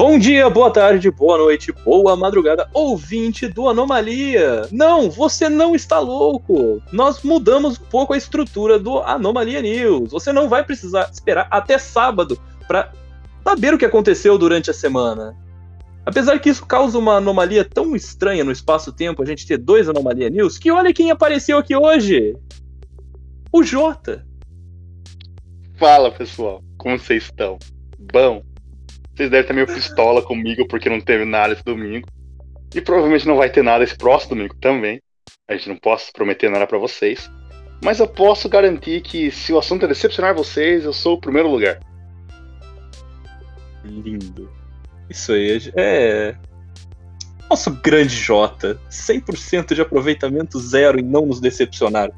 Bom dia, boa tarde, boa noite, boa madrugada, ouvinte do Anomalia. Não, você não está louco. Nós mudamos um pouco a estrutura do Anomalia News. Você não vai precisar esperar até sábado para saber o que aconteceu durante a semana. Apesar que isso causa uma anomalia tão estranha no espaço-tempo, a gente ter dois Anomalia News, que olha quem apareceu aqui hoje. O Jota. Fala, pessoal. Como vocês estão? Bom, vocês devem estar meio pistola comigo porque não teve nada esse domingo. E provavelmente não vai ter nada esse próximo domingo também. A gente não posso prometer nada para vocês. Mas eu posso garantir que se o assunto é decepcionar vocês, eu sou o primeiro lugar. Lindo. Isso aí é. Nosso grande Jota. 100% de aproveitamento zero e não nos decepcionar.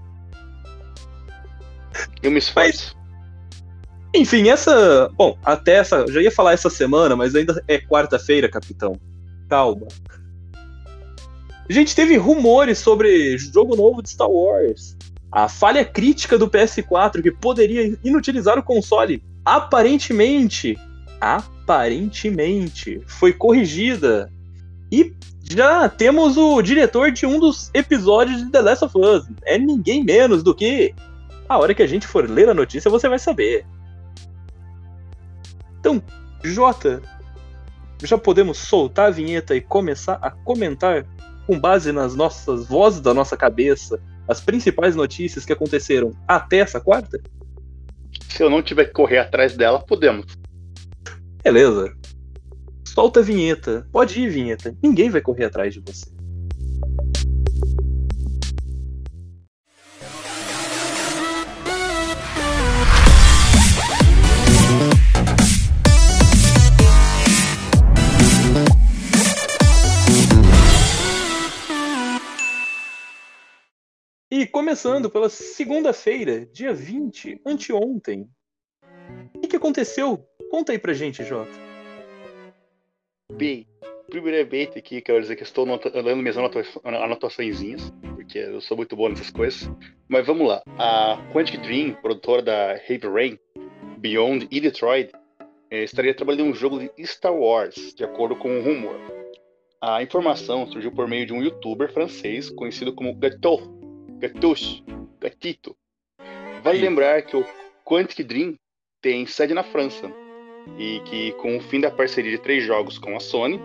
Eu me esforço. Enfim, essa. Bom, até essa. Já ia falar essa semana, mas ainda é quarta-feira, capitão. Calma. A gente teve rumores sobre jogo novo de Star Wars. A falha crítica do PS4 que poderia inutilizar o console. Aparentemente. Aparentemente. Foi corrigida. E já temos o diretor de um dos episódios de The Last of Us. É ninguém menos do que. A hora que a gente for ler a notícia, você vai saber. Então, Jota, já podemos soltar a vinheta e começar a comentar com base nas nossas vozes da nossa cabeça as principais notícias que aconteceram até essa quarta? Se eu não tiver que correr atrás dela, podemos. Beleza. Solta a vinheta. Pode ir, vinheta. Ninguém vai correr atrás de você. E começando pela segunda-feira, dia 20, anteontem. O que, aconteceu? Conta aí pra gente, Jota. Bem, primeiramente aqui quero dizer que estou lendo minhas anotaçõezinhas, porque eu sou muito bom nessas coisas. Mas vamos lá. A Quantic Dream, produtora da Heavy Rain, Beyond e Detroit, eh, estaria trabalhando em um jogo de Star Wars, de acordo com o um rumor. A informação surgiu por meio de um youtuber francês conhecido como Gateau, Gattuso, Gatito. Vale lembrar que o Quantic Dream tem sede na França e que com o fim da parceria de três jogos com a Sony,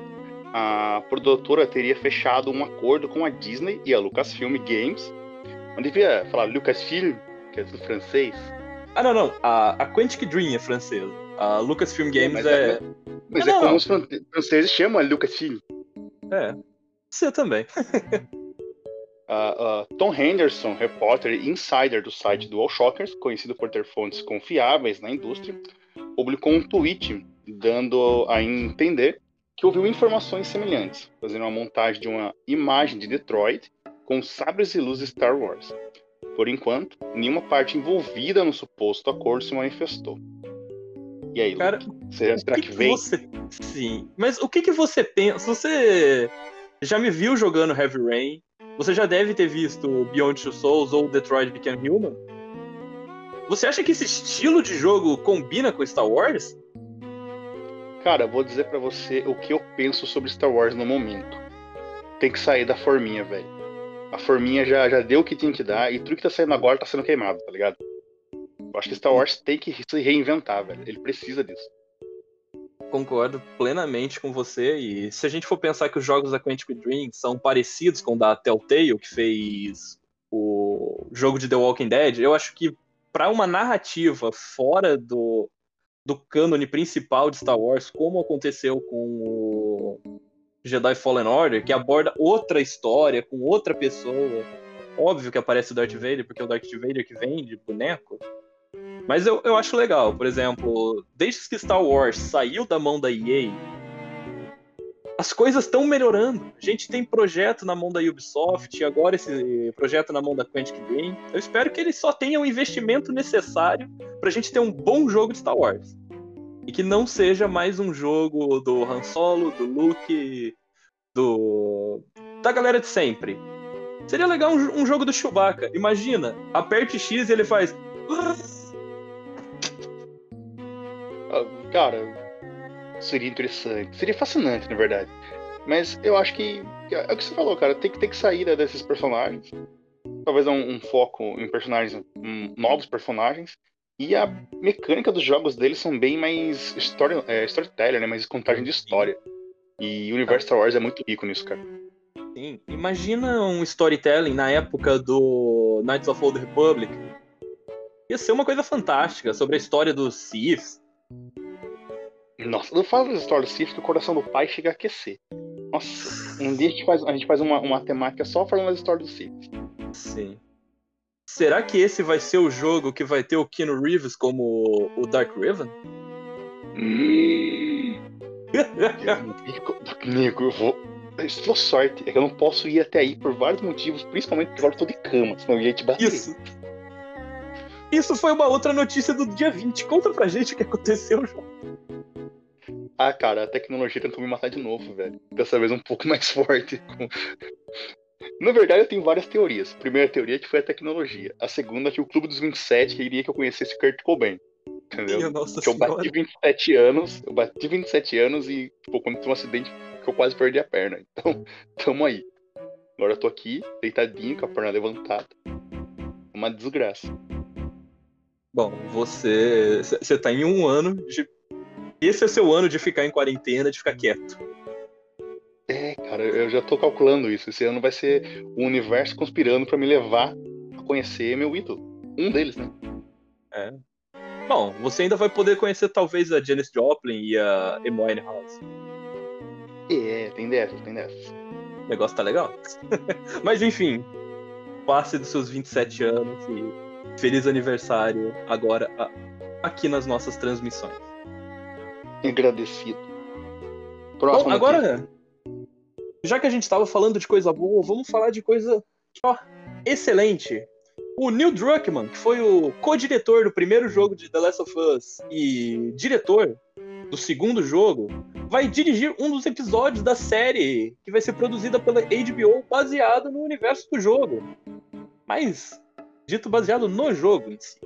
a produtora teria fechado um acordo com a Disney e a Lucasfilm Games. Não devia falar Lucasfilm, que é do francês. Ah, não, não. A, a Quantic Dream é francesa. A Lucasfilm Games mas é. é mas é não, como não. os franceses chamam a Lucasfilm. É. Você também. Uh, uh, Tom Henderson, repórter e insider do site do Shockers, conhecido por ter fontes confiáveis na indústria, publicou um tweet dando a entender que ouviu informações semelhantes, fazendo uma montagem de uma imagem de Detroit com sabres e luzes Star Wars. Por enquanto, nenhuma parte envolvida no suposto acordo se manifestou. E aí, Cara, Luke, será, será que, que, vem? Você... Sim, mas o que, que você pensa? Você já me viu jogando Heavy Rain? Você já deve ter visto Beyond Two Souls ou Detroit Become Human. Você acha que esse estilo de jogo combina com Star Wars? Cara, vou dizer para você o que eu penso sobre Star Wars no momento. Tem que sair da forminha, velho. A forminha já, já deu o que tinha que dar e tudo que tá saindo agora tá sendo queimado, tá ligado? Eu acho que Star Wars tem que se reinventar, velho. Ele precisa disso. Concordo plenamente com você. E se a gente for pensar que os jogos da Quantic Dream são parecidos com o da Telltale, que fez o jogo de The Walking Dead, eu acho que para uma narrativa fora do, do cânone principal de Star Wars, como aconteceu com o Jedi Fallen Order, que aborda outra história com outra pessoa. Óbvio que aparece o Darth Vader, porque é o Darth Vader que vende boneco. Mas eu, eu acho legal, por exemplo, desde que Star Wars saiu da mão da EA, as coisas estão melhorando. A gente tem projeto na mão da Ubisoft, agora esse projeto na mão da Quantic Dream. Eu espero que eles só tenham o investimento necessário pra gente ter um bom jogo de Star Wars. E que não seja mais um jogo do Han Solo, do Luke, do. da galera de sempre. Seria legal um, um jogo do Chewbacca. Imagina, aperte X e ele faz. Cara, seria interessante. Seria fascinante, na verdade. Mas eu acho que. É o que você falou, cara. Tem que, tem que sair desses personagens. Talvez um, um foco em personagens, um, novos personagens. E a mecânica dos jogos deles são bem mais story, é, storyteller, né? Mais contagem de história. E o universo Star Wars é muito rico nisso, cara. Sim. Imagina um storytelling na época do Knights of Old Republic. Ia ser uma coisa fantástica sobre a história dos Sith. Nossa, não fala das histórias do Sith que o coração do pai chega a aquecer. Nossa, um dia a gente faz, a gente faz uma, uma temática só falando das histórias do Sith. Sim. Será que esse vai ser o jogo que vai ter o Keanu Reeves como o Dark Raven? Nego, eu vou. Isso sorte. É que eu não posso ir até aí por vários motivos, principalmente porque agora eu tô de cama, senão eu ia te bater. Isso. Isso foi uma outra notícia do dia 20. Conta pra gente o que aconteceu, João. Ah, cara, a tecnologia tentou me matar de novo, velho. Dessa vez um pouco mais forte. Na verdade, eu tenho várias teorias. A primeira teoria é que foi a tecnologia. A segunda é que o Clube dos 27 queria que eu conhecesse Kurt Cobain. Entendeu? Nossa que eu bati 27 anos, eu bati 27 anos e, tipo, quando tem um acidente, que eu quase perdi a perna. Então, tamo aí. Agora eu tô aqui, deitadinho, com a perna levantada. Uma desgraça. Bom, você. Você tá em um ano de. Esse é seu ano de ficar em quarentena, de ficar quieto. É, cara, eu já tô calculando isso. Esse ano vai ser o universo conspirando para me levar a conhecer meu ídolo. Um deles, né? É. Bom, você ainda vai poder conhecer talvez a Janis Joplin e a Amy House. É, tem dessas, tem dessas. O negócio tá legal. Mas enfim, passe dos seus 27 anos e feliz aniversário agora aqui nas nossas transmissões. Agradecido. Próximo Bom, agora, já que a gente estava falando de coisa boa, vamos falar de coisa ó, excelente. O Neil Druckmann, que foi o co-diretor do primeiro jogo de The Last of Us e diretor do segundo jogo, vai dirigir um dos episódios da série que vai ser produzida pela HBO baseado no universo do jogo. Mas, dito baseado no jogo em si.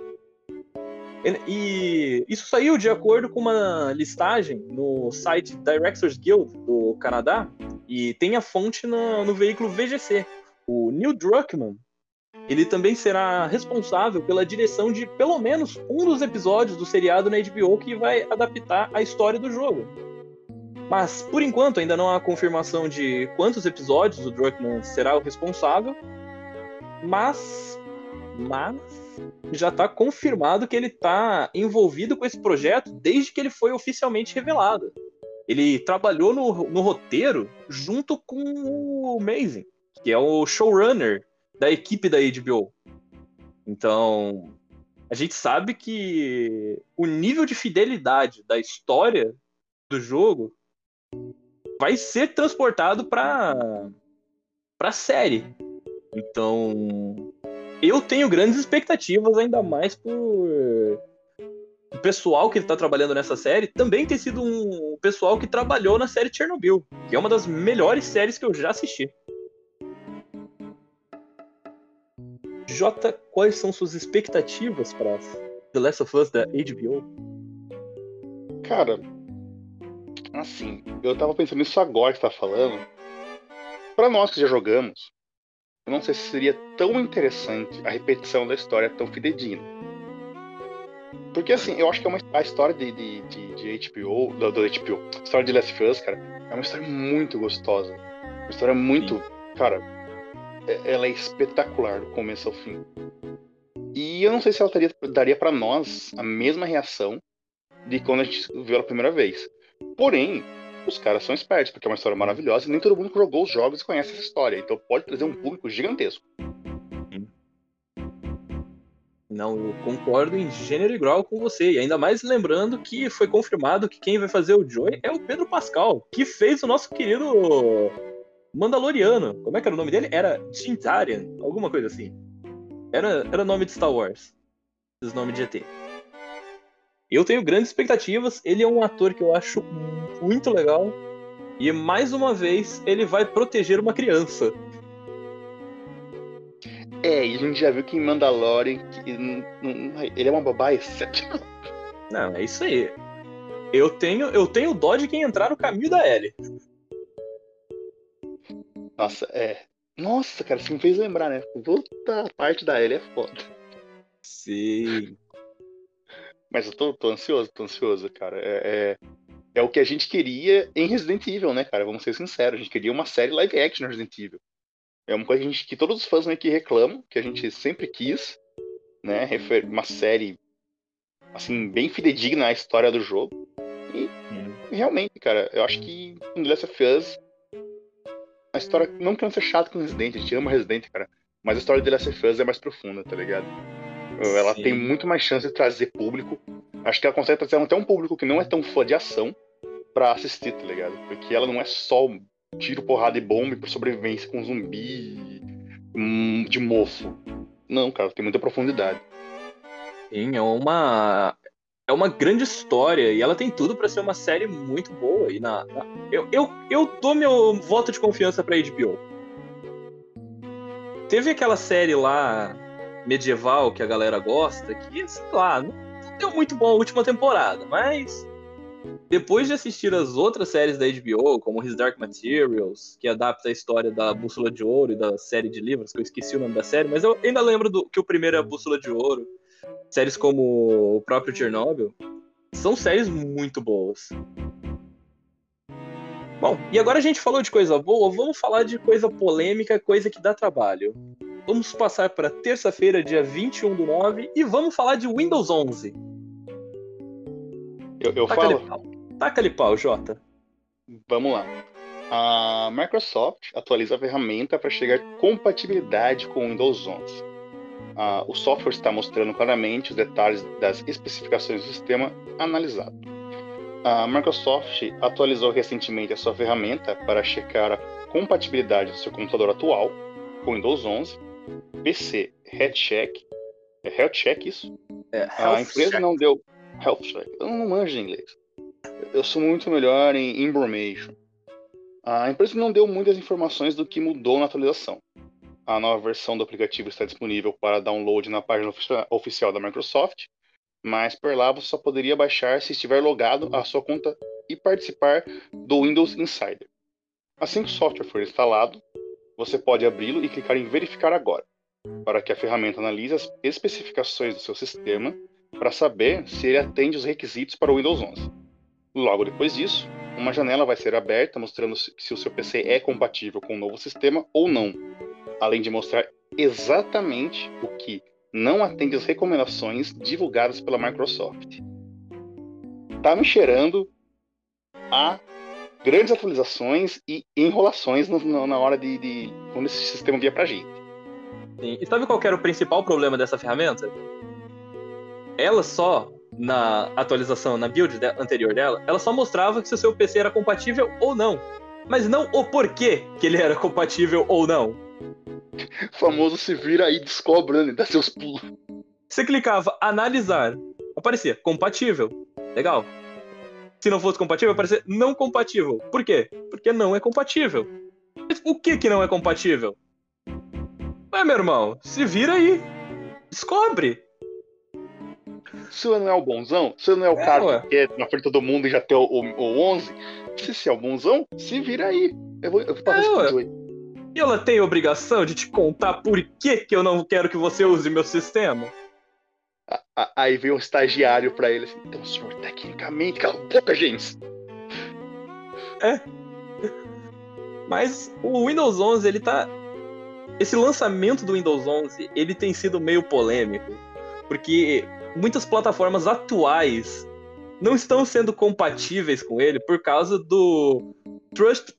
E isso saiu de acordo com uma listagem no site Directors Guild do Canadá e tem a fonte no, no veículo VGC. O Neil Druckmann ele também será responsável pela direção de pelo menos um dos episódios do seriado na HBO que vai adaptar a história do jogo. Mas, por enquanto, ainda não há confirmação de quantos episódios o Druckmann será o responsável. Mas. Mas. Já está confirmado que ele está envolvido com esse projeto desde que ele foi oficialmente revelado. Ele trabalhou no, no roteiro junto com o Amazing, que é o showrunner da equipe da HBO. Então, a gente sabe que o nível de fidelidade da história do jogo vai ser transportado para para série. Então, eu tenho grandes expectativas ainda mais por o pessoal que está trabalhando nessa série também ter sido um pessoal que trabalhou na série Chernobyl, que é uma das melhores séries que eu já assisti. Jota, quais são suas expectativas para The Last of Us da HBO? Cara, assim, eu tava pensando nisso agora que tá falando. Para nós que já jogamos, eu não sei se seria tão interessante a repetição da história tão fidedigna. Porque assim, eu acho que é uma, a história de, de, de, de HBO, do, do HBO, a história de Last of Us, cara, é uma história muito gostosa. Uma história muito, Sim. cara, é, ela é espetacular do começo ao fim. E eu não sei se ela daria para nós a mesma reação de quando a gente viu ela a primeira vez. Porém, os caras são espertos, porque é uma história maravilhosa e nem todo mundo que jogou os jogos conhece essa história. Então pode trazer um público gigantesco. Não, eu concordo em gênero e grau com você. E ainda mais lembrando que foi confirmado que quem vai fazer o Joey é o Pedro Pascal, que fez o nosso querido Mandaloriano. Como é que era o nome dele? Era Tintarian, alguma coisa assim. Era, era nome de Star Wars. Esse nome de ET. Eu tenho grandes expectativas. Ele é um ator que eu acho muito legal. E mais uma vez, ele vai proteger uma criança. É, e a gente já viu que em Mandalorian ele é uma excepcional. Não, é isso aí. eu tenho, eu tenho dó de quem entrar no caminho da Ellie. Nossa, é. Nossa, cara, você me fez lembrar, né? Puta parte da Ellie é foda. Sim. Mas eu tô, tô ansioso, tô ansioso, cara. É, é, é, o que a gente queria em Resident Evil, né, cara? Vamos ser sinceros. A gente queria uma série live action no Resident Evil. É uma coisa que, gente, que todos os fãs aqui reclamam, que a gente sempre quis, né? Uma série, assim, bem fidedigna à história do jogo. E realmente, cara, eu acho que em The Last of Us, a história, não querendo ser chato com Resident, a gente ama Resident, cara, mas a história de The Last of Us é mais profunda, tá ligado? Ela Sim. tem muito mais chance de trazer público. Acho que ela consegue trazer até um público que não é tão fã de ação pra assistir, tá ligado? Porque ela não é só tiro, porrada e bomba por sobrevivência com zumbi hum, de mofo. Não, cara, tem muita profundidade. Sim, é uma é uma grande história e ela tem tudo para ser uma série muito boa. E na, na, eu, eu, eu dou meu voto de confiança pra HBO. Teve aquela série lá medieval que a galera gosta, que, sei lá, não deu muito bom a última temporada, mas depois de assistir as outras séries da HBO, como His Dark Materials, que adapta a história da Bússola de Ouro e da série de livros, que eu esqueci o nome da série, mas eu ainda lembro do, que o primeiro é a Bússola de Ouro, séries como o próprio Chernobyl, são séries muito boas. Bom, e agora a gente falou de coisa boa, vamos falar de coisa polêmica, coisa que dá trabalho. Vamos passar para terça-feira, dia 21 do 9, e vamos falar de Windows 11. Eu, eu Taca falo? Taca-lhe pau, Jota. Vamos lá. A Microsoft atualiza a ferramenta para chegar compatibilidade com o Windows 11. Ah, o software está mostrando claramente os detalhes das especificações do sistema analisado. A Microsoft atualizou recentemente a sua ferramenta para checar a compatibilidade do seu computador atual com o Windows 11, PC Health Check. É Health Check isso? É, a empresa check. não deu Health Check. Eu não manjo em inglês. Eu sou muito melhor em information. A empresa não deu muitas informações do que mudou na atualização. A nova versão do aplicativo está disponível para download na página oficial da Microsoft, mas por lá você só poderia baixar se estiver logado à sua conta e participar do Windows Insider. Assim que o software for instalado, você pode abri-lo e clicar em Verificar agora, para que a ferramenta analise as especificações do seu sistema para saber se ele atende os requisitos para o Windows 11. Logo depois disso, uma janela vai ser aberta mostrando se o seu PC é compatível com o novo sistema ou não, além de mostrar exatamente o que não atende às recomendações divulgadas pela Microsoft. Tá me cheirando a grandes atualizações e enrolações no, no, na hora de, de, quando esse sistema via pra gente. Sim. E sabe qual era o principal problema dessa ferramenta? Ela só, na atualização, na build de, anterior dela, ela só mostrava que se o seu PC era compatível ou não. Mas não o porquê que ele era compatível ou não. O famoso se vira aí, descobre, né? Dá seus pulos. Você clicava analisar, aparecia compatível. Legal. Se não fosse compatível, aparecia não compatível. Por quê? Porque não é compatível. Mas o que que não é compatível? Ué, meu irmão, se vira aí. Descobre. Se você não é o bonzão, se você não é o é, cara ué. que é na frente todo mundo e já tem o, o, o 11, se você é o bonzão, se vira aí. Eu vou, eu vou fazer é, E ela tem obrigação de te contar por que, que eu não quero que você use meu sistema? Aí vem um estagiário para ele assim, então, senhor, tecnicamente, cala a boca, gente. É. Mas o Windows 11, ele tá esse lançamento do Windows 11 ele tem sido meio polêmico, porque muitas plataformas atuais não estão sendo compatíveis com ele por causa do Trust,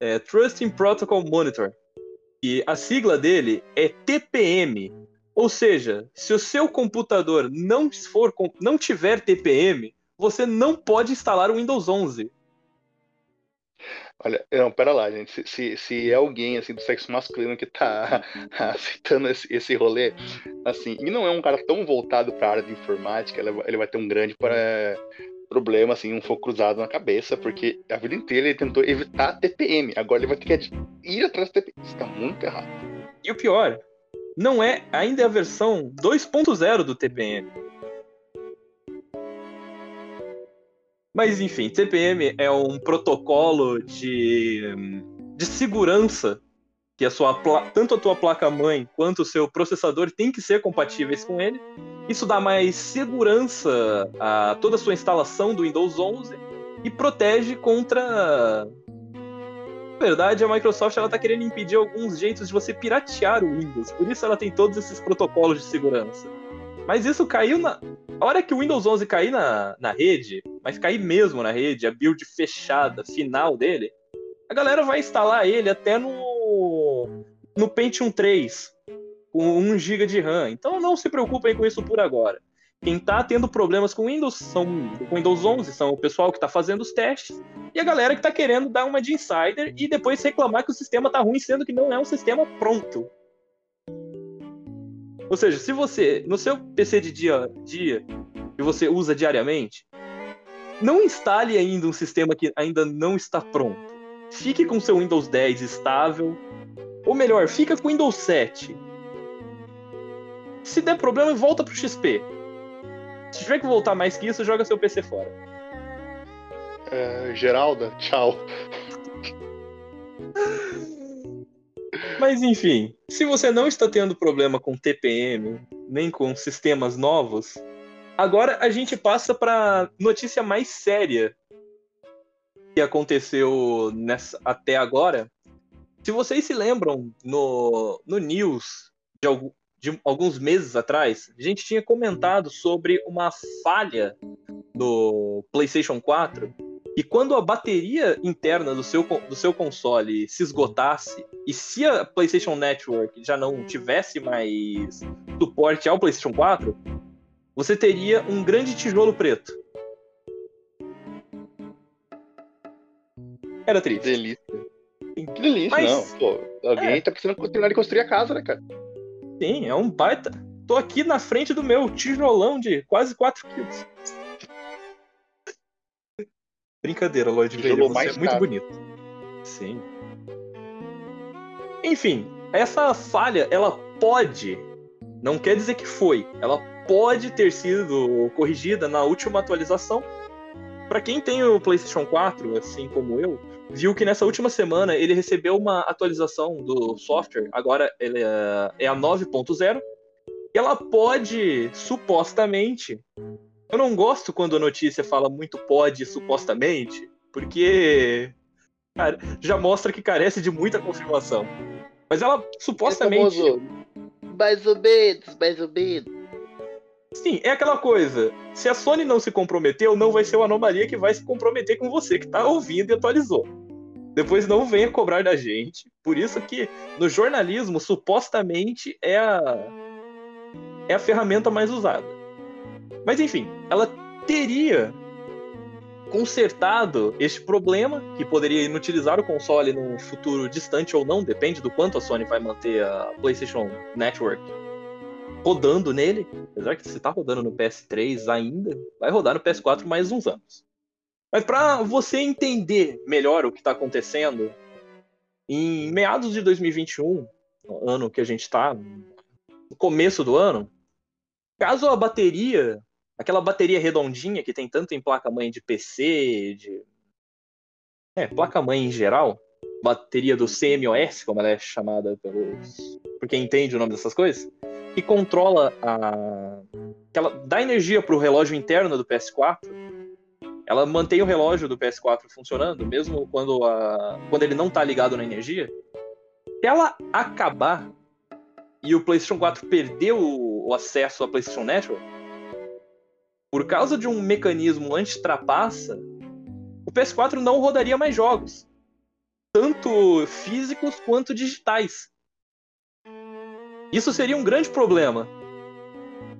é, Trusting Protocol Monitor. E a sigla dele é TPM. Ou seja, se o seu computador não for não tiver TPM, você não pode instalar o Windows 11. Olha, não, pera lá, gente. Se, se, se, é alguém assim do sexo masculino que tá aceitando esse, esse rolê, assim, e não é um cara tão voltado para a área de informática, ele, vai ter um grande para, problema, assim, um fogo cruzado na cabeça, porque a vida inteira ele tentou evitar TPM. Agora ele vai ter que ir atrás do TPM. Isso tá muito errado. E o pior, não é ainda é a versão 2.0 do TPM. Mas enfim, TPM é um protocolo de, de segurança que a sua tanto a tua placa-mãe quanto o seu processador tem que ser compatíveis com ele. Isso dá mais segurança a toda a sua instalação do Windows 11 e protege contra verdade, a Microsoft ela tá querendo impedir alguns jeitos de você piratear o Windows. Por isso ela tem todos esses protocolos de segurança. Mas isso caiu na. A hora que o Windows 11 cair na, na rede, mas cair mesmo na rede, a build fechada, final dele, a galera vai instalar ele até no, no Pentium 3, com 1 GB de RAM. Então não se preocupem com isso por agora. Quem está tendo problemas com Windows são com Windows 11 são o pessoal que está fazendo os testes e a galera que está querendo dar uma de insider e depois reclamar que o sistema está ruim, sendo que não é um sistema pronto. Ou seja, se você no seu PC de dia a dia que você usa diariamente, não instale ainda um sistema que ainda não está pronto. Fique com seu Windows 10 estável, ou melhor, fica com o Windows 7. Se der problema, volta pro XP se tiver que voltar mais que isso, joga seu PC fora. É, Geralda, tchau. Mas enfim, se você não está tendo problema com TPM, nem com sistemas novos, agora a gente passa para notícia mais séria que aconteceu nessa, até agora. Se vocês se lembram, no, no news de, de alguns meses atrás, a gente tinha comentado sobre uma falha no PlayStation 4 e quando a bateria interna do seu, do seu console se esgotasse, e se a PlayStation Network já não tivesse mais suporte ao PlayStation 4, você teria um grande tijolo preto. Era triste. Que delícia. Que delícia, Mas... não. Pô, alguém é. tá precisando continuar de construir a casa, né, cara? Sim, é um baita. Tô aqui na frente do meu tijolão de quase 4 quilos. Brincadeira, Lloyd Veio, você é muito caro. bonito. Sim. Enfim, essa falha, ela pode, não quer dizer que foi, ela pode ter sido corrigida na última atualização. Para quem tem o PlayStation 4, assim como eu, viu que nessa última semana ele recebeu uma atualização do software, agora ele é, é a 9.0, e ela pode, supostamente. Eu não gosto quando a notícia fala muito pode, supostamente, porque cara, já mostra que carece de muita confirmação. Mas ela supostamente. É mais ou menos, mais ou menos. Sim, é aquela coisa. Se a Sony não se comprometeu, não vai ser uma anomalia que vai se comprometer com você que está ouvindo e atualizou. Depois não venha cobrar da gente. Por isso que no jornalismo, supostamente, é a, é a ferramenta mais usada. Mas enfim, ela teria consertado este problema, que poderia inutilizar o console num futuro distante ou não, depende do quanto a Sony vai manter a PlayStation Network rodando nele. Apesar que se está rodando no PS3 ainda, vai rodar no PS4 mais uns anos. Mas para você entender melhor o que está acontecendo, em meados de 2021, ano que a gente está, no começo do ano, caso a bateria, aquela bateria redondinha que tem tanto em placa-mãe de PC, de. É, placa-mãe em geral, bateria do CMOS, como ela é chamada pelos. por quem entende o nome dessas coisas, que controla a. que ela dá energia para o relógio interno do PS4 ela mantém o relógio do PS4 funcionando, mesmo quando, a, quando ele não está ligado na energia. Se ela acabar e o PlayStation 4 perder o, acesso à PlayStation Network, por causa de um mecanismo anti-trapaça, o PS4 não rodaria mais jogos, tanto físicos quanto digitais. Isso seria um grande problema,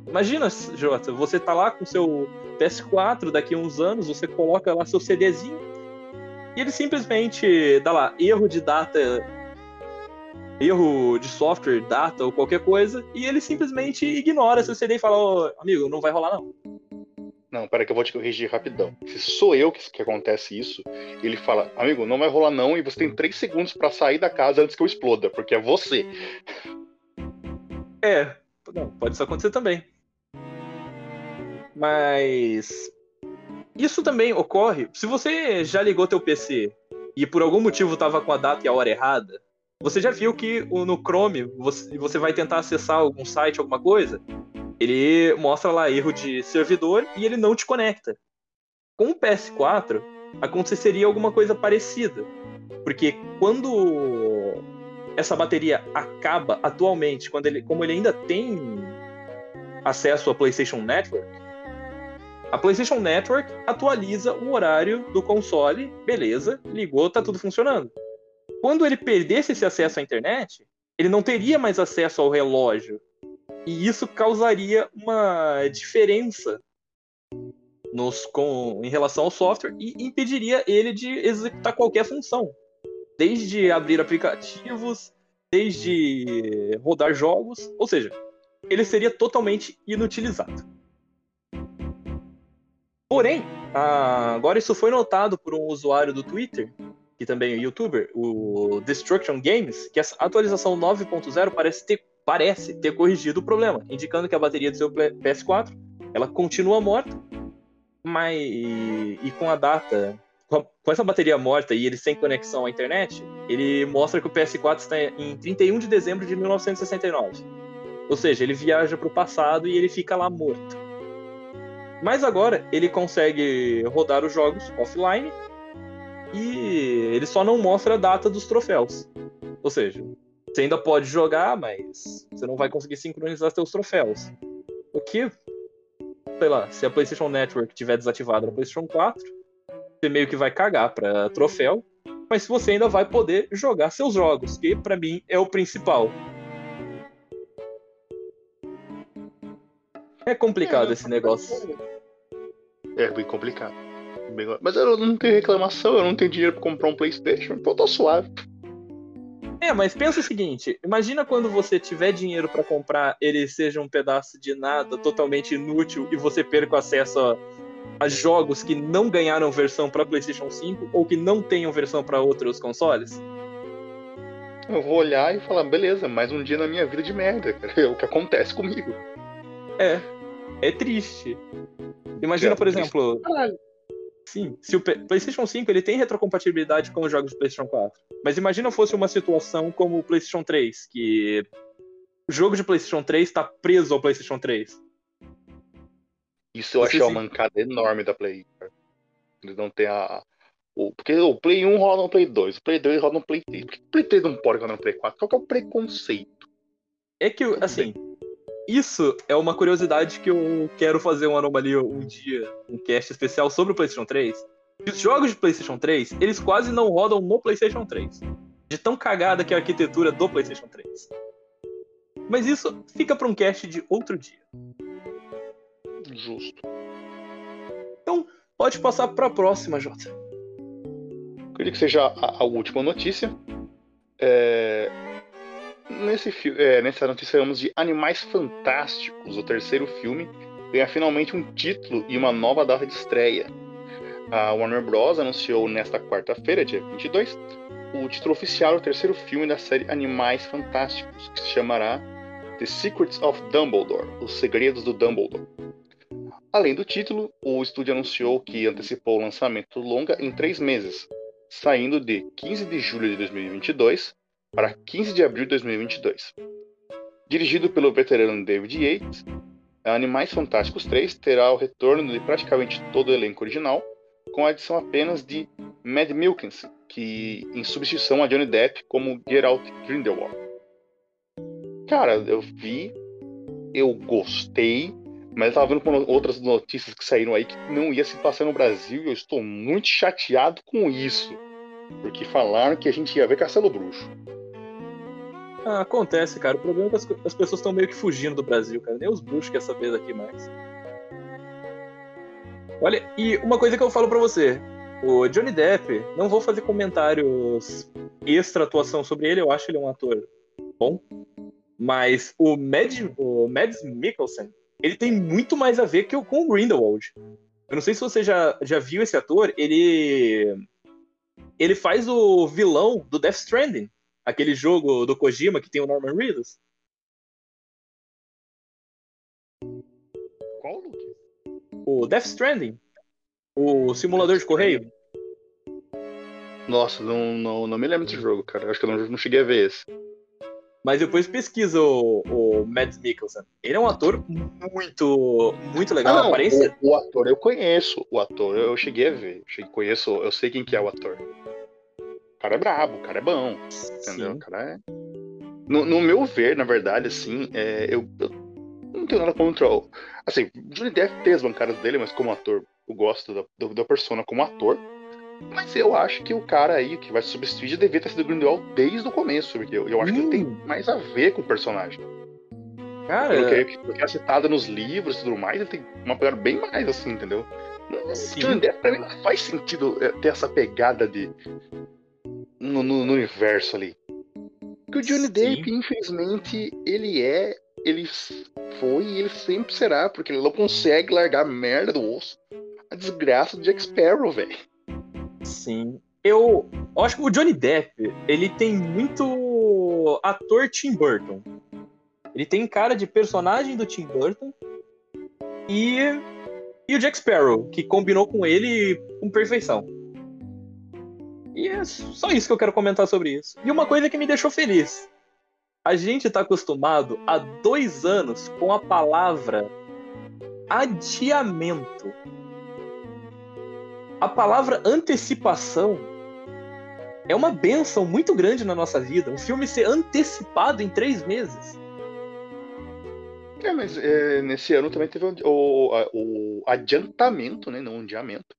Imagina, Jota, você tá lá com seu PS4, daqui a uns anos, você coloca lá seu CDzinho e ele simplesmente dá lá erro de data, erro de software, data ou qualquer coisa, e ele simplesmente ignora seu CD e fala: oh, amigo, não vai rolar não. Não, peraí que eu vou te corrigir rapidão. Se sou eu que, que acontece isso, ele fala, amigo, não vai rolar não, e você tem três segundos para sair da casa antes que eu exploda, porque é você. É, não, pode isso acontecer também. Mas isso também ocorre. Se você já ligou teu PC e por algum motivo estava com a data e a hora errada, você já viu que no Chrome você, você vai tentar acessar algum site, alguma coisa, ele mostra lá erro de servidor e ele não te conecta. Com o PS4, aconteceria alguma coisa parecida. Porque quando essa bateria acaba atualmente, quando ele, como ele ainda tem acesso à PlayStation Network, a PlayStation Network atualiza o horário do console, beleza, ligou, tá tudo funcionando. Quando ele perdesse esse acesso à internet, ele não teria mais acesso ao relógio. E isso causaria uma diferença nos, com, em relação ao software e impediria ele de executar qualquer função. Desde abrir aplicativos, desde rodar jogos, ou seja, ele seria totalmente inutilizado. Porém, agora isso foi notado por um usuário do Twitter, que também é youtuber, o Destruction Games, que essa atualização 9.0 parece ter, parece ter corrigido o problema, indicando que a bateria do seu PS4 ela continua morta, mas e com a data, com essa bateria morta e ele sem conexão à internet, ele mostra que o PS4 está em 31 de dezembro de 1969. Ou seja, ele viaja para o passado e ele fica lá morto. Mas agora ele consegue rodar os jogos offline e ele só não mostra a data dos troféus. Ou seja, você ainda pode jogar, mas você não vai conseguir sincronizar seus troféus. O que, sei lá, se a PlayStation Network tiver desativada no PlayStation 4, você meio que vai cagar para troféu, mas você ainda vai poder jogar seus jogos, que para mim é o principal. É complicado esse negócio. É bem complicado. Mas eu não tenho reclamação, eu não tenho dinheiro pra comprar um Playstation, então eu tô suave. É, mas pensa o seguinte: imagina quando você tiver dinheiro para comprar, ele seja um pedaço de nada, totalmente inútil, e você perca o acesso a, jogos que não ganharam versão para PlayStation 5 ou que não tenham versão para outros consoles. Eu vou olhar e falar, beleza, mais um dia na minha vida de merda, cara. É o que acontece comigo. É, é triste. Imagina, é, por exemplo. Sim, se o PlayStation 5 ele tem retrocompatibilidade com os jogos do PlayStation 4. Mas imagina fosse uma situação como o PlayStation 3, que o jogo de PlayStation 3 está preso ao PlayStation 3. Isso eu Você achei uma mancada enorme da Play. Eles não tem a. O, porque o Play 1 roda no Play 2, o Play 2 roda no Play 3. Por que o Play 3 não pode rodar no Play 4? Qual que é o preconceito? É que, assim, isso é uma curiosidade que eu quero fazer uma anomalia um dia, um cast especial sobre o PlayStation 3. Os jogos de PlayStation 3, eles quase não rodam no PlayStation 3. De tão cagada que é a arquitetura do PlayStation 3. Mas isso fica para um cast de outro dia. Justo. Então, pode passar para a próxima, Jota. Queria que seja a, a última notícia. É, Nesse, é, nessa notícia vamos de Animais Fantásticos, o terceiro filme, ganha finalmente um título e uma nova data de estreia. A Warner Bros. anunciou nesta quarta-feira, dia 22, o título oficial do terceiro filme da série Animais Fantásticos, que se chamará The Secrets of Dumbledore, Os Segredos do Dumbledore. Além do título, o estúdio anunciou que antecipou o lançamento do longa em três meses, saindo de 15 de julho de 2022 para 15 de abril de 2022. Dirigido pelo veterano David Yates, Animais Fantásticos 3 terá o retorno de praticamente todo o elenco original, com a adição apenas de Mad Milkins, que em substituição a Johnny Depp como Geralt Grindelwald. Cara, eu vi, eu gostei, mas eu tava vendo outras notícias que saíram aí que não ia se passar no Brasil e eu estou muito chateado com isso. Porque falaram que a gente ia ver Castelo Bruxo. Ah, acontece, cara. O problema é que as, as pessoas estão meio que fugindo do Brasil, cara. Nem os bruxos querem saber daqui mais. Olha, e uma coisa que eu falo para você. O Johnny Depp, não vou fazer comentários extra atuação sobre ele, eu acho ele um ator bom. Mas o, o Mads Mikkelsen, ele tem muito mais a ver que o, com o Grindelwald. Eu não sei se você já, já viu esse ator, ele ele faz o vilão do Death Stranding. Aquele jogo do Kojima que tem o Norman Reedus? Qual, Luke? O Death Stranding. O simulador de correio? Nossa, não, não, não me lembro desse jogo, cara. Acho que eu não, não cheguei a ver esse. Mas depois pesquisa o, o Mads Mikkelsen. Ele é um ator muito, muito legal. Não, aparência. O, o, ator eu conheço. O ator eu cheguei a ver. Eu cheguei, conheço, eu sei quem que é o ator. O cara é brabo, o cara é bom. Entendeu? Sim. O cara é. No, no, meu ver, na verdade, assim, é, eu, eu, não tenho nada contra. O, assim, Johnny Depp tem as bancadas dele, mas como ator, eu gosto da, da, da persona como ator. Mas eu acho que o cara aí que vai substituir devia ter sido o Grindelwald desde o começo, porque eu, eu acho hum. que ele tem hum. mais a ver com o personagem. Cara, pelo que, pelo que é citado nos livros e tudo mais, ele tem uma pegada bem mais assim, entendeu? Sim. Pra mim não faz sentido é, ter essa pegada de. no, no, no universo ali. Porque o Johnny Sim. Depp, infelizmente, ele é. Ele foi e ele sempre será, porque ele não consegue largar a merda do osso. A desgraça do Jack Sparrow, velho. Sim. Eu, eu acho que o Johnny Depp, ele tem muito ator Tim Burton. Ele tem cara de personagem do Tim Burton. E, e o Jack Sparrow, que combinou com ele com perfeição. E é só isso que eu quero comentar sobre isso. E uma coisa que me deixou feliz. A gente está acostumado há dois anos com a palavra adiamento a palavra antecipação é uma benção muito grande na nossa vida. Um filme ser antecipado em três meses. É, mas é, nesse ano também teve o, o, o, adiantamento, né? Não adiamento.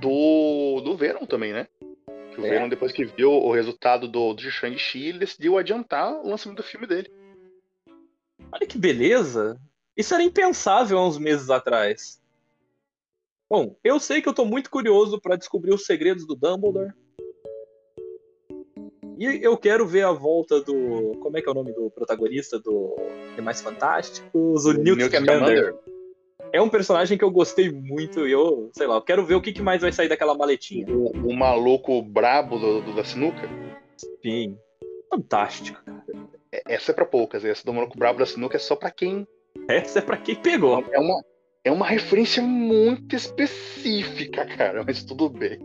Do, do Venom também, né? Que o é. Venom, depois que viu o resultado do, do Shang-Chi, ele decidiu adiantar o lançamento do filme dele. Olha que beleza! Isso era impensável há uns meses atrás. Bom, eu sei que eu tô muito curioso para descobrir os segredos do Dumbledore. E eu quero ver a volta do. Como é que é o nome do protagonista do Mais Fantásticos? O Newt, Newt Scamander. É um personagem que eu gostei muito e eu, sei lá, eu quero ver o que, que mais vai sair daquela maletinha. O, o maluco brabo do, do, da sinuca? Sim. Fantástico, cara. É, essa é pra poucas, essa do maluco brabo da sinuca é só pra quem. Essa é pra quem pegou. É uma, é uma referência muito específica, cara, mas tudo bem.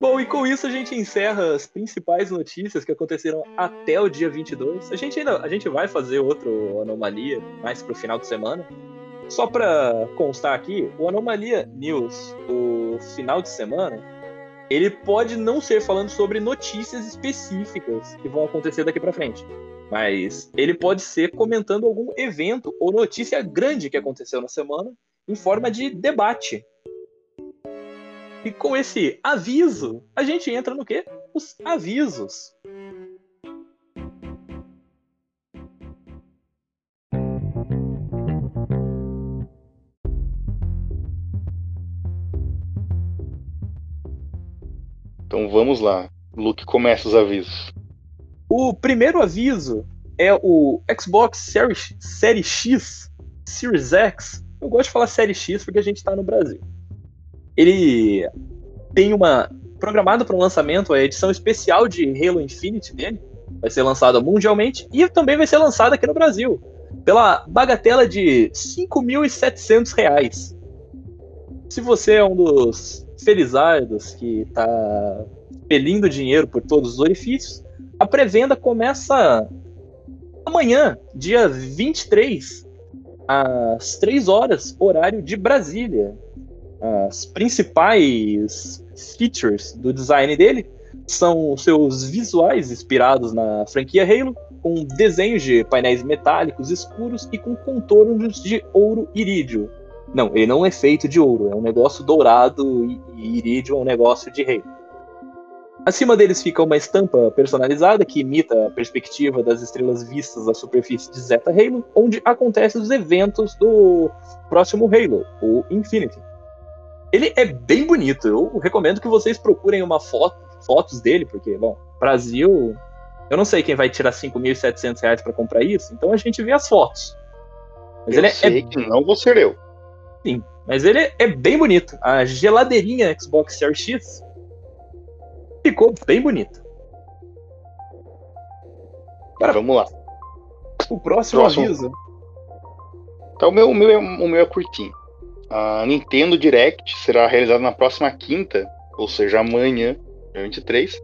Bom, e com isso a gente encerra as principais notícias que aconteceram até o dia 22. A gente ainda a gente vai fazer outro Anomalia mais pro final de semana. Só para constar aqui, o Anomalia News do final de semana, ele pode não ser falando sobre notícias específicas que vão acontecer daqui para frente. Mas ele pode ser comentando algum evento ou notícia grande que aconteceu na semana em forma de debate. E com esse aviso, a gente entra no quê? Os avisos. Então vamos lá. Luke, começa os avisos. O primeiro aviso é o Xbox Series, Série X, Series X. Eu gosto de falar Série X porque a gente está no Brasil. Ele tem uma programado para um lançamento a edição especial de Halo Infinite dele. Vai ser lançada mundialmente e também vai ser lançada aqui no Brasil pela bagatela de R$ 5.700. Se você é um dos felizardos que está pelindo dinheiro por todos os orifícios, a pré-venda começa amanhã, dia 23, às 3 horas, horário de Brasília. As principais features do design dele são seus visuais inspirados na franquia Halo, com desenhos de painéis metálicos escuros e com contornos de ouro irídio. Não, ele não é feito de ouro, é um negócio dourado e irídio é um negócio de Halo. Acima deles fica uma estampa personalizada que imita a perspectiva das estrelas vistas da superfície de Zeta Halo, onde acontecem os eventos do próximo Halo, o Infinity. Ele é bem bonito, eu recomendo que vocês procurem uma foto, fotos dele, porque, bom, Brasil, eu não sei quem vai tirar 5.700 reais para comprar isso, então a gente vê as fotos. Mas eu ele é sei é... que não vou ser eu. Sim, mas ele é bem bonito. A geladeirinha Xbox Series X ficou bem bonito. Vamos lá. O próximo, próximo. aviso. Então, o meu, o, meu é, o meu é curtinho. A Nintendo Direct será realizada na próxima quinta, ou seja, amanhã, dia 23.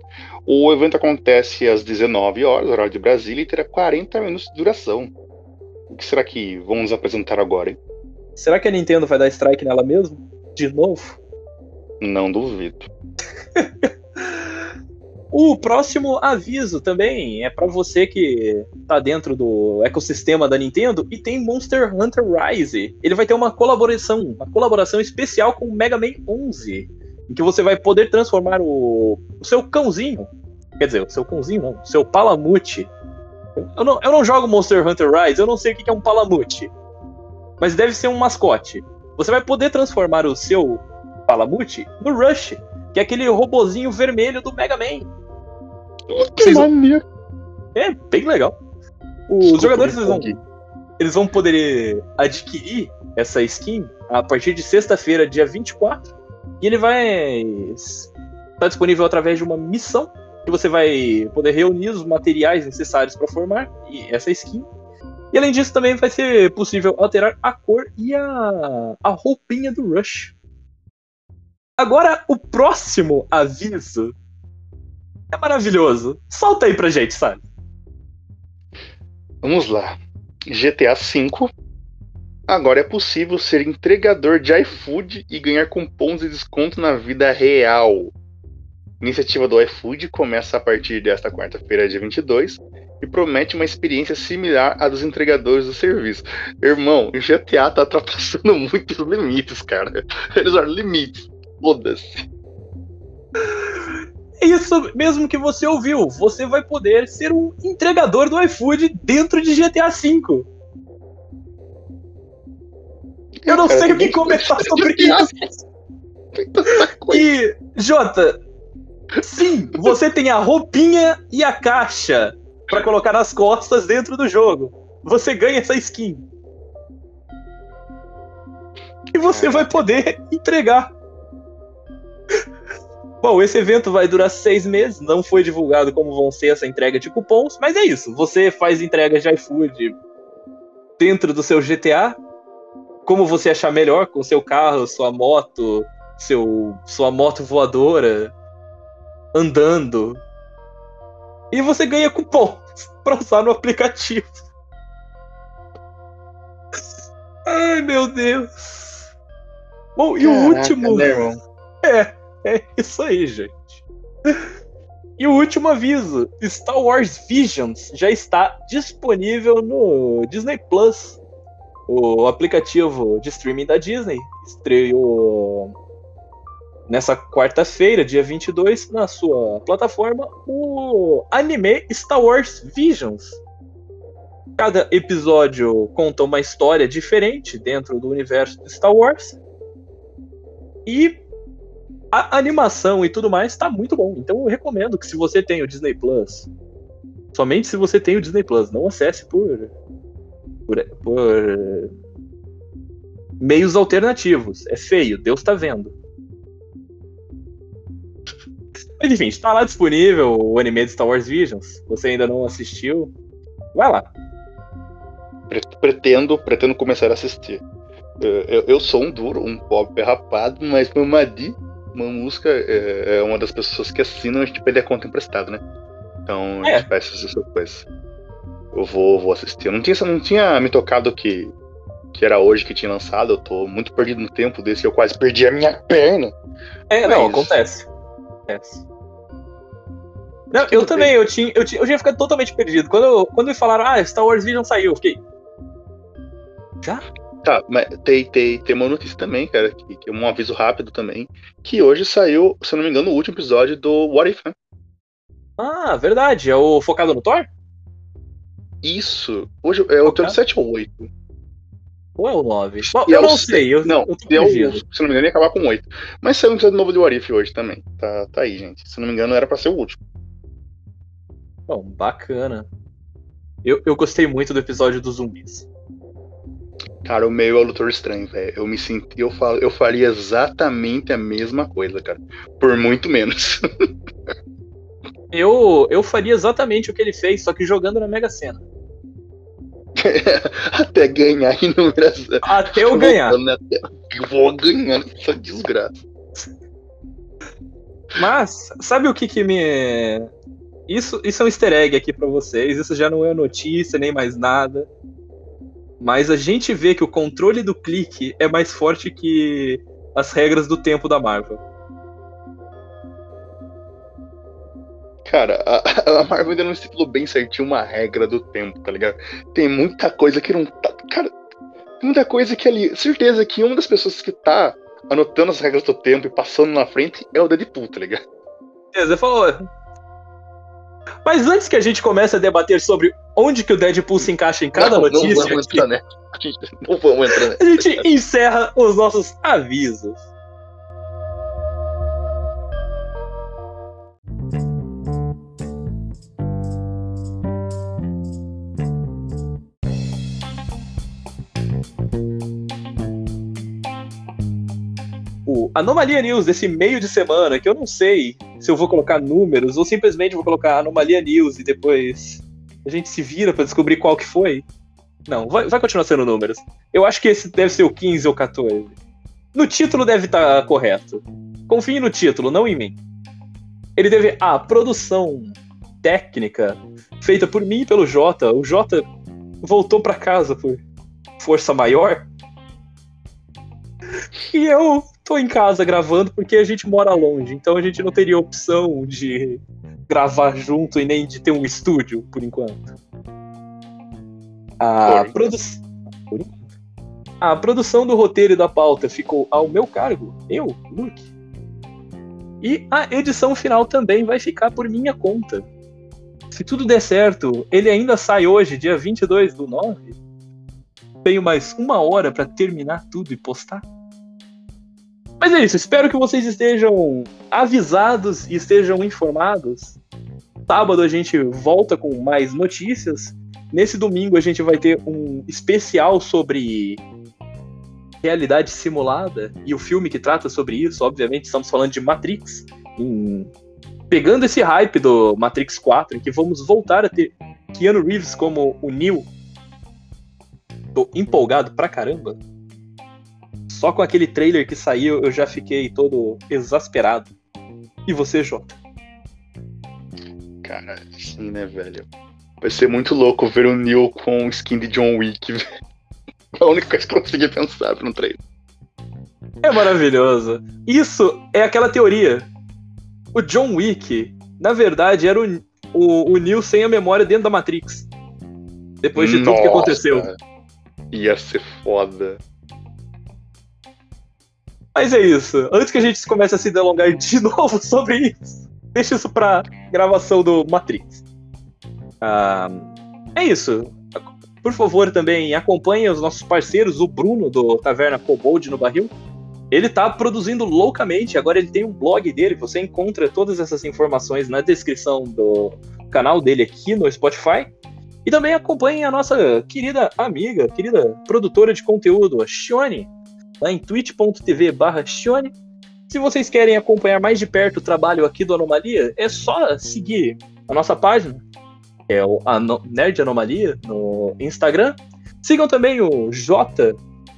O evento acontece às 19 horas, horário de Brasília, e terá 40 minutos de duração. O que será que vão nos apresentar agora, hein? Será que a Nintendo vai dar strike nela mesmo? De novo? Não duvido. O próximo aviso também é para você que tá dentro do ecossistema da Nintendo e tem Monster Hunter Rise. Ele vai ter uma colaboração, uma colaboração especial com o Mega Man 11, em que você vai poder transformar o, o seu cãozinho, quer dizer, o seu cãozinho não, o seu palamute. Eu não, eu não jogo Monster Hunter Rise, eu não sei o que é um palamute, mas deve ser um mascote. Você vai poder transformar o seu palamute no Rush, que é aquele robozinho vermelho do Mega Man. Que Vocês... maneiro. É, bem legal. Os Desculpa, jogadores eles vão, eles vão poder adquirir essa skin a partir de sexta-feira, dia 24. E ele vai estar disponível através de uma missão que você vai poder reunir os materiais necessários para formar essa skin. E além disso, também vai ser possível alterar a cor e a, a roupinha do Rush. Agora, o próximo aviso é maravilhoso. Solta aí pra gente, sabe? Vamos lá. GTA V. Agora é possível ser entregador de iFood e ganhar cupons de desconto na vida real. A iniciativa do iFood começa a partir desta quarta-feira, dia 22, e promete uma experiência similar à dos entregadores do serviço. Irmão, o GTA tá ultrapassando muitos limites, cara. Eles olham limites. Foda-se. É isso mesmo que você ouviu. Você vai poder ser um entregador do iFood dentro de GTA V. Eu não sei o que comentar sobre isso. E, Jota, sim, você tem a roupinha e a caixa para colocar nas costas dentro do jogo. Você ganha essa skin. E você vai poder entregar Bom, esse evento vai durar seis meses, não foi divulgado como vão ser essa entrega de cupons, mas é isso. Você faz entregas de iFood dentro do seu GTA, como você achar melhor, com seu carro, sua moto, seu, sua moto voadora, andando. E você ganha cupom para usar no aplicativo. Ai, meu Deus. Bom, e Caraca, o último. Né, é. É isso aí, gente. E o último aviso: Star Wars Visions já está disponível no Disney Plus. O aplicativo de streaming da Disney estreou nessa quarta-feira, dia 22, na sua plataforma, o anime Star Wars Visions. Cada episódio conta uma história diferente dentro do universo de Star Wars. E a animação e tudo mais tá muito bom. Então eu recomendo que se você tem o Disney Plus, somente se você tem o Disney Plus, não acesse por por, por meios alternativos. É feio, Deus tá vendo. Mas enfim, está lá disponível o anime de Star Wars Visions. Você ainda não assistiu? Vai lá. Pretendo, pretendo começar a assistir. Eu, eu, sou um duro, um pobre rapado, mas Mamadi uma música é, é, uma das pessoas que assinam, a gente pede a conta emprestada, né? Então a gente é. peça essas coisas. Eu vou, vou assistir. Eu não tinha, não tinha me tocado que, que era hoje que tinha lançado. Eu tô muito perdido no tempo desse que eu quase perdi a minha perna. É, Mas... não, acontece. Acontece. Não, eu também, eu tinha, eu tinha, eu tinha ficado totalmente perdido. Quando, quando me falaram, ah, Star Wars Vision saiu, eu fiquei. Já? Tá, mas tem, tem, tem uma notícia também, cara, que, que é um aviso rápido também, que hoje saiu, se eu não me engano, o último episódio do What If, né? Ah, verdade. É o focado no Thor? Isso. Hoje é o episódio 7 ou 8. Ou é o 9? Bom, eu é não sei. Eu, não, eu é o, se não me engano, ia acabar com 8. Mas saiu um episódio novo de What If hoje também. Tá, tá aí, gente. Se não me engano, era pra ser o último. Bom, bacana. Eu, eu gostei muito do episódio dos zumbis. Cara, o meio é o Doutor Estranho, velho. Eu me senti, eu, fal, eu faria exatamente a mesma coisa, cara. Por muito menos. eu, eu faria exatamente o que ele fez, só que jogando na Mega Sena. Até ganhar em numeração. Até eu ganhar. vou ganhar essa desgraça. Mas, sabe o que que me. Isso, isso é um easter egg aqui para vocês. Isso já não é notícia nem mais nada. Mas a gente vê que o controle do clique é mais forte que as regras do tempo da Marvel. Cara, a, a Marvel ainda não estipulou bem certinho uma regra do tempo, tá ligado? Tem muita coisa que não tá. Cara, tem muita coisa que ali. Certeza que uma das pessoas que tá anotando as regras do tempo e passando na frente é o Deadpool, tá ligado? Beleza, falou. Mas antes que a gente comece a debater sobre onde que o Deadpool se encaixa em cada não, notícia, não vamos entrar, né? Não vamos entrar, né? a gente encerra os nossos avisos. Anomalia News desse meio de semana, que eu não sei se eu vou colocar números ou simplesmente vou colocar Anomalia News e depois a gente se vira pra descobrir qual que foi. Não, vai, vai continuar sendo números. Eu acho que esse deve ser o 15 ou 14. No título deve estar tá correto. Confie no título, não em mim. Ele teve a produção técnica feita por mim e pelo Jota. O Jota voltou para casa por força maior. E eu tô em casa gravando porque a gente mora longe, então a gente não teria opção de gravar junto e nem de ter um estúdio por enquanto. A, produ... a produção do roteiro e da pauta ficou ao meu cargo, eu, Luke. E a edição final também vai ficar por minha conta. Se tudo der certo, ele ainda sai hoje, dia 22 do 9. Tenho mais uma hora para terminar tudo e postar. Mas é isso, espero que vocês estejam avisados e estejam informados. Sábado a gente volta com mais notícias. Nesse domingo a gente vai ter um especial sobre realidade simulada e o filme que trata sobre isso, obviamente, estamos falando de Matrix. Em... Pegando esse hype do Matrix 4, em que vamos voltar a ter Keanu Reeves como o Neo. Tô empolgado pra caramba. Só com aquele trailer que saiu eu já fiquei todo exasperado. E você, Jota? Cara, sim, né, velho? Vai ser muito louco ver o Neo com skin de John Wick, velho. É a única coisa que eu consegui pensar no trailer. É maravilhoso. Isso é aquela teoria. O John Wick, na verdade, era o, o, o Neo sem a memória dentro da Matrix. Depois de Nossa, tudo que aconteceu. Ia ser foda. Mas é isso. Antes que a gente comece a se delongar de novo sobre isso, deixa isso pra gravação do Matrix. Ah, é isso. Por favor, também acompanhe os nossos parceiros, o Bruno do Taverna Cobold no Barril. Ele tá produzindo loucamente, agora ele tem um blog dele, você encontra todas essas informações na descrição do canal dele aqui no Spotify. E também acompanhe a nossa querida amiga, querida produtora de conteúdo, a Shione, lá em twitch.tv barra Shione. Se vocês querem acompanhar mais de perto o trabalho aqui do Anomalia, é só seguir a nossa página, que é o Ano Nerd Anomalia, no Instagram. Sigam também o J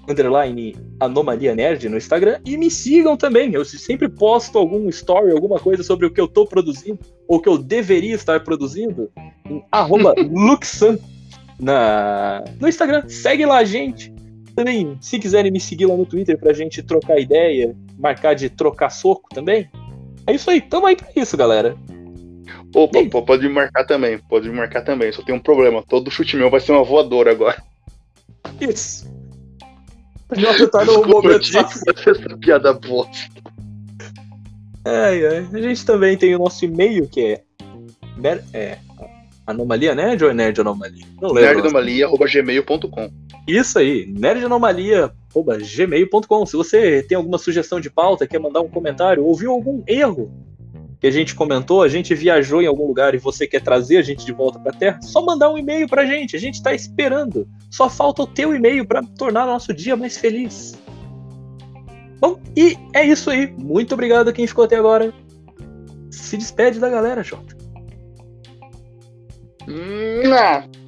underline Anomalia Nerd no Instagram e me sigam também. Eu sempre posto algum story, alguma coisa sobre o que eu tô produzindo ou que eu deveria estar produzindo em Luxan na, no Instagram. Segue lá, gente. Também, se quiserem me seguir lá no Twitter pra gente trocar ideia, marcar de trocar soco também. É isso aí, tamo aí pra isso, galera. Opa, pode me marcar também, pode me marcar também. Só tem um problema, todo chute meu vai ser uma voadora agora. Isso. Nossa, tá no momento essa piada bosta. Ai, ai. A gente também tem o nosso e-mail, que é. é Anomalia Nerd ou é Nerd Anomalia? Não lembro. Nerdanomalia.gmail.com Isso aí, nerdanomalia.gmail.com. Se você tem alguma sugestão de pauta, quer mandar um comentário, ouviu algum erro que a gente comentou, a gente viajou em algum lugar e você quer trazer a gente de volta pra Terra, só mandar um e-mail pra gente. A gente tá esperando. Só falta o teu e-mail pra tornar nosso dia mais feliz. Bom, e é isso aí. Muito obrigado a quem ficou até agora. Se despede da galera, Jota.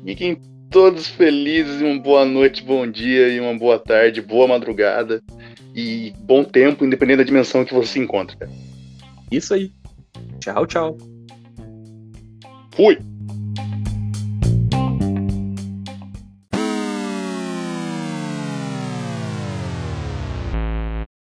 Fiquem todos felizes e uma boa noite, bom dia e uma boa tarde, boa madrugada e bom tempo, independente da dimensão que você se encontra. Isso aí. Tchau, tchau. Fui!